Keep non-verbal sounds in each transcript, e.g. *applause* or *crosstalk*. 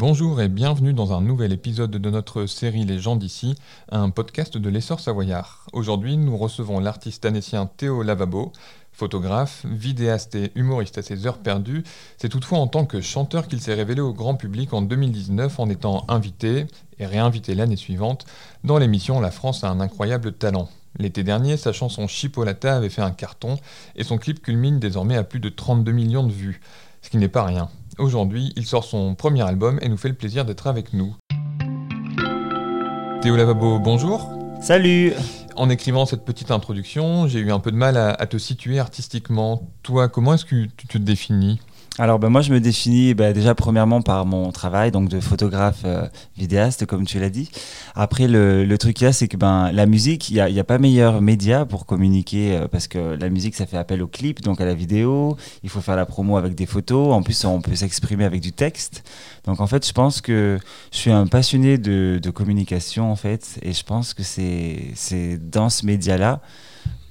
Bonjour et bienvenue dans un nouvel épisode de notre série Les gens d'ici, un podcast de l'essor savoyard. Aujourd'hui, nous recevons l'artiste annécien Théo Lavabo, photographe, vidéaste et humoriste à ses heures perdues. C'est toutefois en tant que chanteur qu'il s'est révélé au grand public en 2019 en étant invité et réinvité l'année suivante dans l'émission La France a un incroyable talent. L'été dernier, sa chanson Chipolata avait fait un carton et son clip culmine désormais à plus de 32 millions de vues, ce qui n'est pas rien. Aujourd'hui, il sort son premier album et nous fait le plaisir d'être avec nous. Théo Lavabo, bonjour. Salut En écrivant cette petite introduction, j'ai eu un peu de mal à, te situer artistiquement. Toi, comment est-ce que tu te définis? Alors ben, moi je me définis ben, déjà premièrement par mon travail donc de photographe euh, vidéaste comme tu l'as dit. Après le, truc là c'est que ben la musique il n'y a, y a, pas meilleur média pour communiquer euh, parce que la musique ça fait appel au clip donc à la vidéo. Il faut faire la promo avec des photos. En plus on peut s'exprimer avec du texte. Donc en fait je pense que je suis un passionné de, de communication en fait et je pense que c'est dans ce média là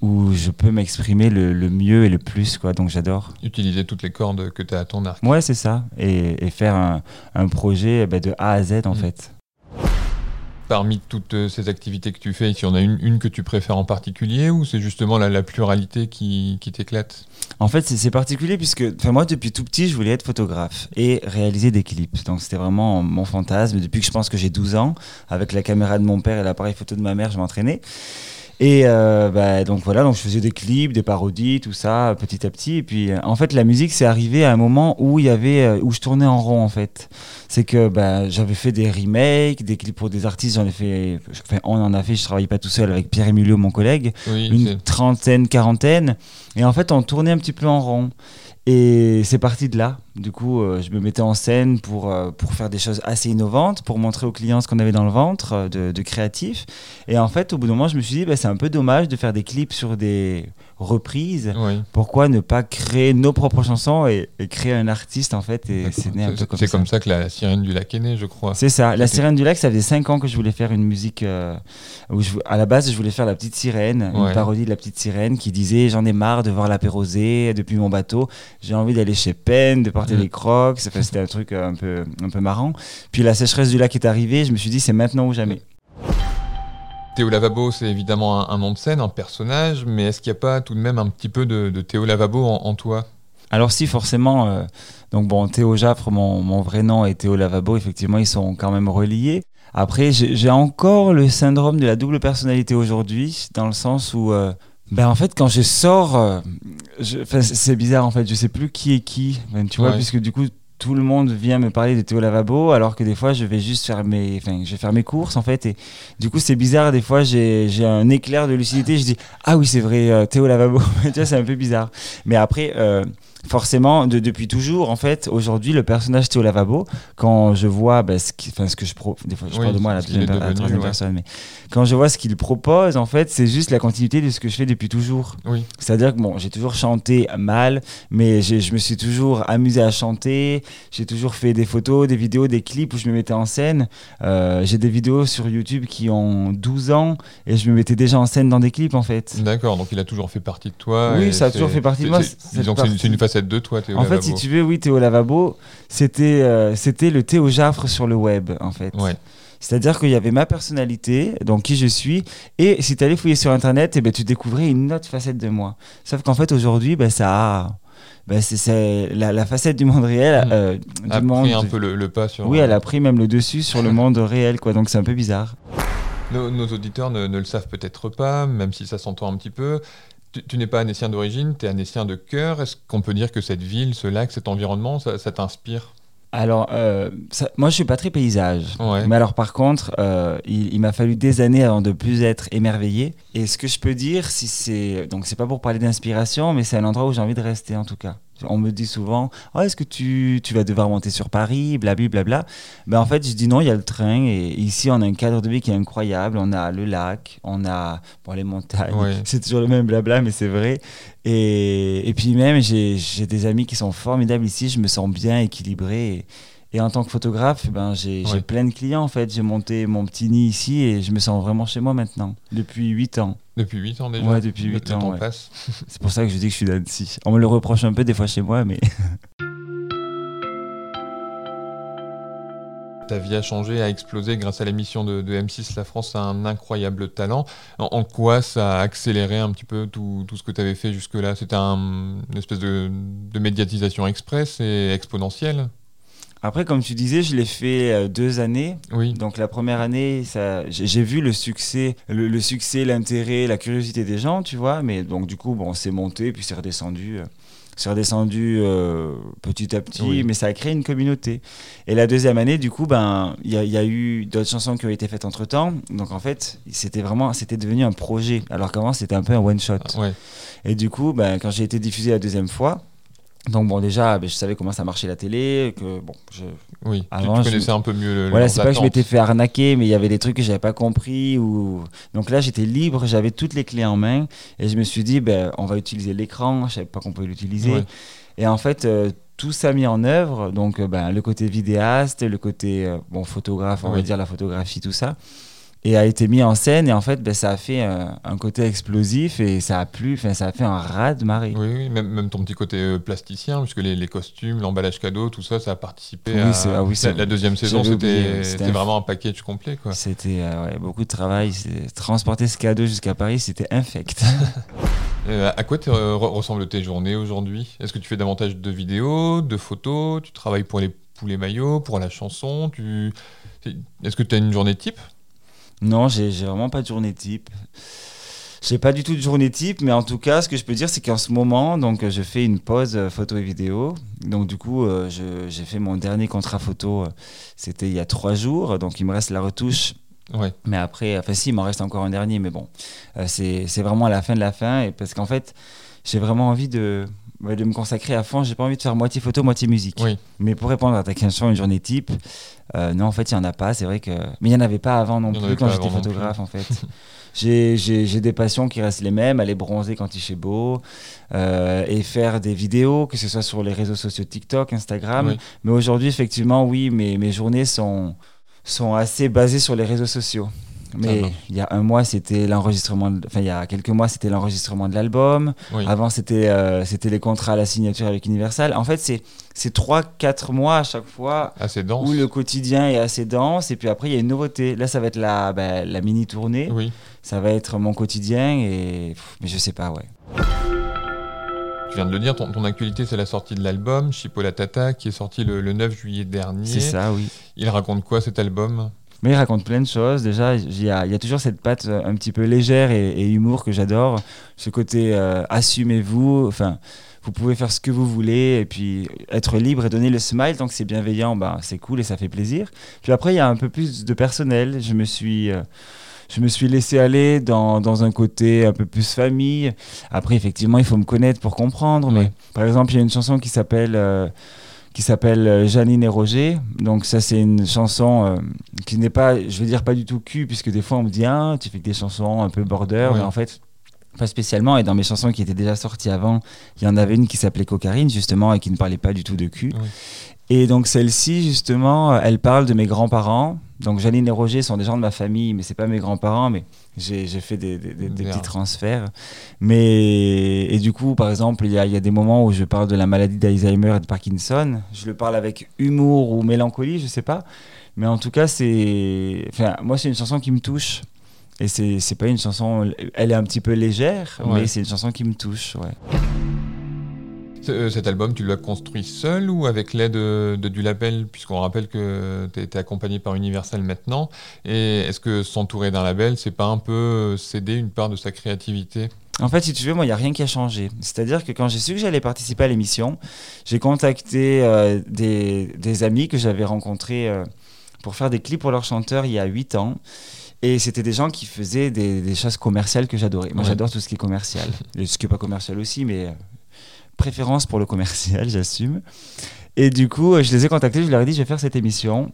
où je peux m'exprimer le, mieux et le plus, quoi. Donc j'adore. Utiliser toutes les cordes que tu as à ton arc. Ouais, c'est ça. Et, faire un, projet ben, de A à Z, en mm. fait. Parmi toutes euh, ces activités que tu fais, il y en a une, une que tu préfères en particulier ou c'est justement la, la, pluralité qui, qui t'éclate? En fait, c'est particulier puisque moi, depuis tout petit, je voulais être photographe et réaliser des clips. Donc, c'était vraiment mon fantasme. Depuis que je pense que j'ai 12 ans, avec la caméra de mon père et l'appareil photo de ma mère, je m'entraînais. Et euh, bah, donc voilà, donc je faisais des clips, des parodies, tout ça, petit à petit. Et puis euh, en fait, la musique, c'est arrivé à un moment où il y avait, euh, où je tournais en rond en fait. C'est que bah, j'avais fait des remakes, des clips pour des artistes. J'en ai fait, enfin, on en a fait. Je travaillais pas tout seul avec Pierre Emilio, mon collègue, une trentaine, quarantaine. Et en fait, on tournait un petit peu en rond. Et c'est parti de là. Du coup, euh, je me mettais en scène pour, euh, pour faire des choses assez innovantes, pour montrer aux clients ce qu'on avait dans le ventre euh, de, de, créatif. Et en fait, au bout d'un moment, je me suis dit, bah, c'est un peu dommage de faire des clips sur des reprises. Pourquoi ne pas créer nos propres chansons et, créer un artiste, en fait et C'est comme, ça. comme ça que la Sirène du Lac est née, je crois. C'est ça. La Sirène du Lac, ça faisait 5 ans que je voulais faire une musique. où je, à la base, je voulais faire La Petite Sirène, une parodie de La Petite Sirène qui disait J'en ai marre de voir la paix rosée depuis mon bateau j'ai envie d'aller chez Penn, de porter mm. des crocs. C'était un truc un peu, un peu marrant. Puis la sécheresse du lac est arrivée, je me suis dit, c'est maintenant ou jamais. Théo Lavabo, c'est évidemment un, nom de scène, un personnage, mais est-ce qu'il n'y a pas tout de même un petit peu de, Théo Lavabo en, toi? Alors si forcément, euh, donc bon, Théo Jaffre, mon, mon, vrai nom, et Théo Lavabo, effectivement, ils sont quand même reliés. Après, j'ai encore le syndrome de la double personnalité aujourd'hui, dans le sens où euh, ben en fait quand je sors euh, c'est bizarre en fait. Je sais plus qui est qui. Ben, tu vois puisque du coup tout le monde vient me parler de Théo Lavabo alors que des fois je vais juste faire mes enfin je vais faire mes courses en fait. Et du coup c'est bizarre des fois j'ai un éclair de lucidité. Je dis ah oui c'est vrai euh, Théo Lavabo *laughs* tu vois c'est un peu bizarre. Mais après euh, forcément, de, depuis toujours, en fait, aujourd'hui, le personnage Théo Lavabo, quand je vois bah, ce, ce que je pro, des fois, je parle de moi à la deuxième, personne, mais quand je vois ce qu'il propose, en fait, c'est juste la continuité de ce que je fais depuis toujours. Oui. C'est-à-dire que bon, j'ai toujours chanté mal, mais je me suis toujours amusé à chanter. J'ai toujours fait des photos, des vidéos, des clips où je me mettais en scène. Euh, j'ai des vidéos sur YouTube qui ont 12 ans et je me mettais déjà en scène dans des clips, en fait. D'accord, donc il a toujours fait partie de toi. Oui, ça a toujours fait partie de moi. C'est une facette de toi, Théo En fait, si tu veux, oui, Théo Lavabo, c'était euh, c'était le Théo Jaffre sur le web, en fait. C'est-à-dire qu'il y avait ma personnalité, donc qui je suis, et si tu allais fouiller sur Internet, et eh ben, tu découvrais une autre facette de moi. Sauf qu'en fait, aujourd'hui, ben, ça a... Ben, c'est la, facette du monde réel. Mmh. Euh, a pris un peu le, pas sur. Oui, elle a pris même le dessus sur le *laughs* monde réel, quoi. Donc c'est un peu bizarre. Nos, auditeurs ne, ne, le savent peut-être pas, même si ça s'entend un petit peu. Tu, n'es pas anécien d'origine, tu es anécien de cœur. Est-ce qu'on peut dire que cette ville, ce lac, cet environnement, ça, t'inspire? Alors, euh, moi, je suis pas très paysage. Mais alors, par contre, euh, il, m'a fallu des années avant de plus être émerveillé. Et ce que je peux dire, si c'est donc c'est pas pour parler d'inspiration, mais c'est un endroit où j'ai envie de rester en tout cas. On me dit souvent oh, Est-ce que tu, tu, vas devoir monter sur Paris Blablabla. Bla, ben, en fait, je dis non, il y a le train. Et ici, on a un cadre de vie qui est incroyable. On a le lac, on a bon, les montagnes. *laughs* C'est toujours le même blabla, mais c'est vrai. Et, et, puis même, j'ai des amis qui sont formidables ici. Je me sens bien équilibré. Et, en tant que photographe, ben, j'ai plein de clients en fait. J'ai monté mon petit nid ici et je me sens vraiment chez moi maintenant, depuis 8 ans. Depuis 8 ans déjà Ouais, depuis 8 ans. Ouais. *laughs* C'est pour ça que je dis que je suis d'Annecy. On me le reproche un peu des fois chez moi, mais. *laughs* ta vie a changé, a explosé grâce à l'émission de, M6 La France a un incroyable talent. En, quoi ça a accéléré un petit peu tout, ce que tu avais fait jusque-là? C'était un, une espèce de, médiatisation express et exponentielle? Après, comme tu disais, je l'ai fait euh, deux années. Oui. Donc la première année, j'ai vu le succès, le, succès, l'intérêt, la curiosité des gens, tu vois. Mais donc du coup, bon, c'est monté puis c'est redescendu. Euh, c'est redescendu euh, petit à petit, mais ça a créé une communauté. Et la deuxième année, du coup, ben, il y, a eu d'autres chansons qui ont été faites entre temps. Donc en fait, c'était vraiment, c'était devenu un projet, alors qu'avant c'était un peu un one shot. Et du coup, ben, quand j'ai été diffusé la deuxième fois, donc bon, déjà, ben, je savais comment ça marchait la télé, que bon, je... Oui, avant, tu, connaissais un peu mieux le Voilà, c'est pas que je m'étais fait arnaquer, mais il y avait des trucs que j'avais pas compris. Ou... Donc là, j'étais libre, j'avais toutes les clés en main, et je me suis dit, ben, on va utiliser l'écran, je savais pas qu'on pouvait l'utiliser. Et en fait, euh, tout ça mis en œuvre, donc euh, ben, le côté vidéaste, le côté euh, bon, photographe, on va dire la photographie, tout ça et a été mis en scène et en fait ben, ça a fait un, côté explosif et ça a plu enfin ça a fait un raz de marée. Oui, oui même, même, ton petit côté euh, plasticien puisque les, les costumes l'emballage cadeau tout ça ça a participé à ah oui, la, la, deuxième saison. c'était vraiment un package complet c'était euh, beaucoup de travail transporter ce cadeau jusqu'à Paris c'était infect. *laughs* *laughs* Euh, à quoi ressemblent tes journées aujourd'hui? Est-ce que tu fais davantage de vidéos de photos? Tu travailles pour les poulets maillots pour la chanson? Tu est-ce que tu as une journée type? Non, j'ai vraiment pas de journée type. J'ai pas du tout de journée type, mais en tout cas, ce que je peux dire, c'est qu'en ce moment, donc, je fais une pause euh, photo et vidéo. Donc, du coup, euh, j'ai fait mon dernier contrat photo, euh, c'était il y a trois jours. Donc, il me reste la retouche. Ouais. Mais après, enfin, si, il m'en reste encore un dernier, mais bon, c'est vraiment à la fin de la fin. Et parce qu'en fait, j'ai vraiment envie de, de me consacrer à fond. J'ai pas envie de faire moitié photo, moitié musique. Oui. Mais pour répondre à ta question, une journée type, euh, non, en fait, il n'y en a pas. C'est vrai que. Mais il n'y en avait pas avant non plus quand j'étais photographe, en fait. *laughs* j'ai des passions qui restent les mêmes, aller bronzer quand il fait beau, euh, et faire des vidéos, que ce soit sur les réseaux sociaux TikTok, Instagram. Mais aujourd'hui, effectivement, oui, mes, mes journées sont, sont assez basées sur les réseaux sociaux. Mais il y a un mois, c'était l'enregistrement. Enfin, il y a quelques mois, c'était l'enregistrement de l'album. Avant, c'était euh, c'était les contrats à la signature avec Universal. En fait, c'est c'est trois, quatre mois à chaque fois assez dense. où le quotidien est assez dense. Et puis après, il y a une nouveauté. Là, ça va être la, bah, la mini tournée. Oui. Ça va être mon quotidien. Et mais je sais pas, ouais. Tu viens de le dire, ton, ton actualité, c'est la sortie de l'album Chipola Tata, qui est sorti le, le 9 juillet dernier. C'est ça, oui. Il raconte quoi cet album? Mais il raconte plein de choses. Déjà, il y, a, toujours cette patte euh, un petit peu légère et, humour que j'adore. Ce côté euh, assumez-vous. Enfin, vous pouvez faire ce que vous voulez et puis être libre et donner le smile tant que c'est bienveillant, bah, c'est cool et ça fait plaisir. Puis après, il y a un peu plus de personnel. Je me suis. Euh, je me suis laissé aller dans, dans, un côté un peu plus famille. Après, effectivement, il faut me connaître pour comprendre. Mais par exemple, il y a une chanson qui s'appelle qui s'appelle euh, Janine et Roger. Donc ça c'est une chanson euh, qui n'est pas, je veux dire pas du tout cul, puisque des fois on me dit ah tu fais que des chansons un peu border, mais en fait pas spécialement. Et dans mes chansons qui étaient déjà sorties avant, il y en avait une qui s'appelait Cocarine justement et qui ne parlait pas du tout de cul. Et donc celle-ci justement, elle parle de mes grands-parents. Donc Janine et Roger sont des gens de ma famille, mais c'est pas mes grands-parents, mais j'ai fait des, petits transferts. Mais, et du coup, par exemple, il y, a, des moments où je parle de la maladie d'Alzheimer et de Parkinson. Je le parle avec humour ou mélancolie, je sais pas. Mais en tout cas, c'est. Enfin, moi, c'est une chanson qui me touche. Et c'est pas une chanson. Elle est un petit peu légère, mais c'est une chanson qui me touche. Ouais. Euh, cet album, tu l'as construit seul ou avec l'aide de, du label, puisqu'on rappelle que tu été accompagné par Universal maintenant. Et est-ce que s'entourer d'un label, c'est pas un peu céder une part de sa créativité? En fait, si tu veux, moi, il n'y a rien qui a changé. C'est-à-dire que quand j'ai su que j'allais participer à l'émission, j'ai contacté euh, des, des, amis que j'avais rencontrés euh, pour faire des clips pour leurs chanteurs il y a 8 ans. Et c'était des gens qui faisaient des, des choses commerciales que j'adorais. Moi, j'adore tout ce qui est commercial. Et ce qui n'est pas commercial aussi, mais préférence pour le commercial, *laughs* j'assume. Et du coup, je les ai contactés, je leur ai dit, je vais faire cette émission.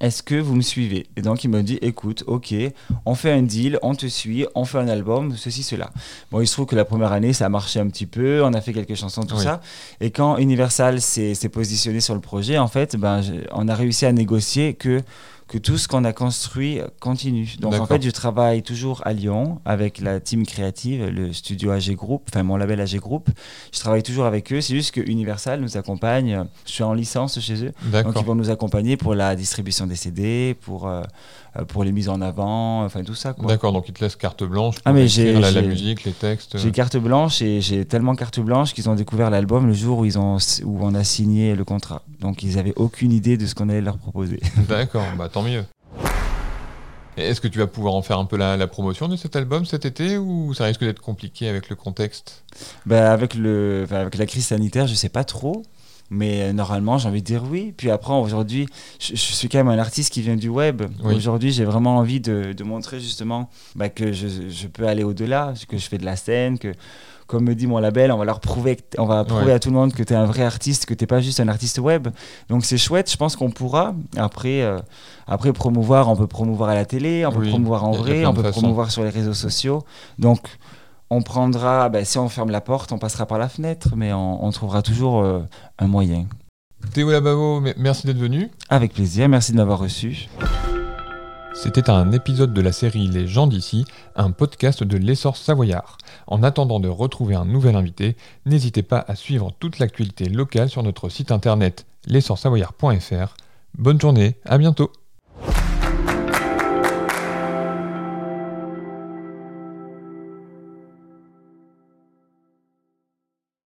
Est-ce que vous me suivez? Et donc, ils m'ont dit, écoute, ok, on fait un deal, on te suit, on fait un album, ceci, cela. Bon, il se trouve que la première année, ça a marché un petit peu, on a fait quelques chansons, tout ça. Et quand Universal s'est positionné sur le projet, en fait, ben, on a réussi à négocier que que tout ce qu'on a construit continue. Donc en fait, je travaille toujours à Lyon avec la team créative, le studio AG Group, enfin mon label AG Group. Je travaille toujours avec eux. C'est juste que Universal nous accompagne. Je suis en licence chez eux. Donc ils vont nous accompagner pour la distribution des CD, pour, euh, euh, pour les mises en avant, enfin tout ça. D'accord, donc ils te laissent carte blanche pour Ah, mais écrire la, musique, les textes. J'ai carte blanche et j'ai tellement carte blanche qu'ils ont découvert l'album le jour où, ils ont, où on a signé le contrat. Donc ils n'avaient aucune idée de ce qu'on allait leur proposer. D'accord, bah tant mieux. Est-ce que tu vas pouvoir en faire un peu la, la promotion de cet album cet été ou ça risque d'être compliqué avec le contexte? Bah, avec, le, avec la crise sanitaire, je sais pas trop. Mais normalement, j'ai envie de dire oui. Puis après, aujourd'hui, je, je suis quand même un artiste qui vient du web. Oui. Aujourd'hui, j'ai vraiment envie de, de montrer justement bah, que je, je peux aller au-delà, que je fais de la scène, que, comme me dit mon label, on va leur prouver, on va prouver Ouais. à tout le monde que tu es un vrai artiste, que tu pas juste un artiste web. Donc c'est chouette, je pense qu'on pourra. Après, euh, après, promouvoir, on peut promouvoir à la télé, on peut Oui, promouvoir en vrai, on peut promouvoir sur les réseaux sociaux. Donc on prendra, bah, si on ferme la porte, on passera par la fenêtre, mais on, on trouvera toujours euh, un moyen. Théo Labavo, me- merci d'être venu. Avec plaisir, merci de m'avoir reçu. C'était un épisode de la série Les gens d'ici, un podcast de l'essor savoyard. En attendant de retrouver un nouvel invité, n'hésitez pas à suivre toute l'actualité locale sur notre site internet l'essorsavoyard.fr. Bonne journée, à bientôt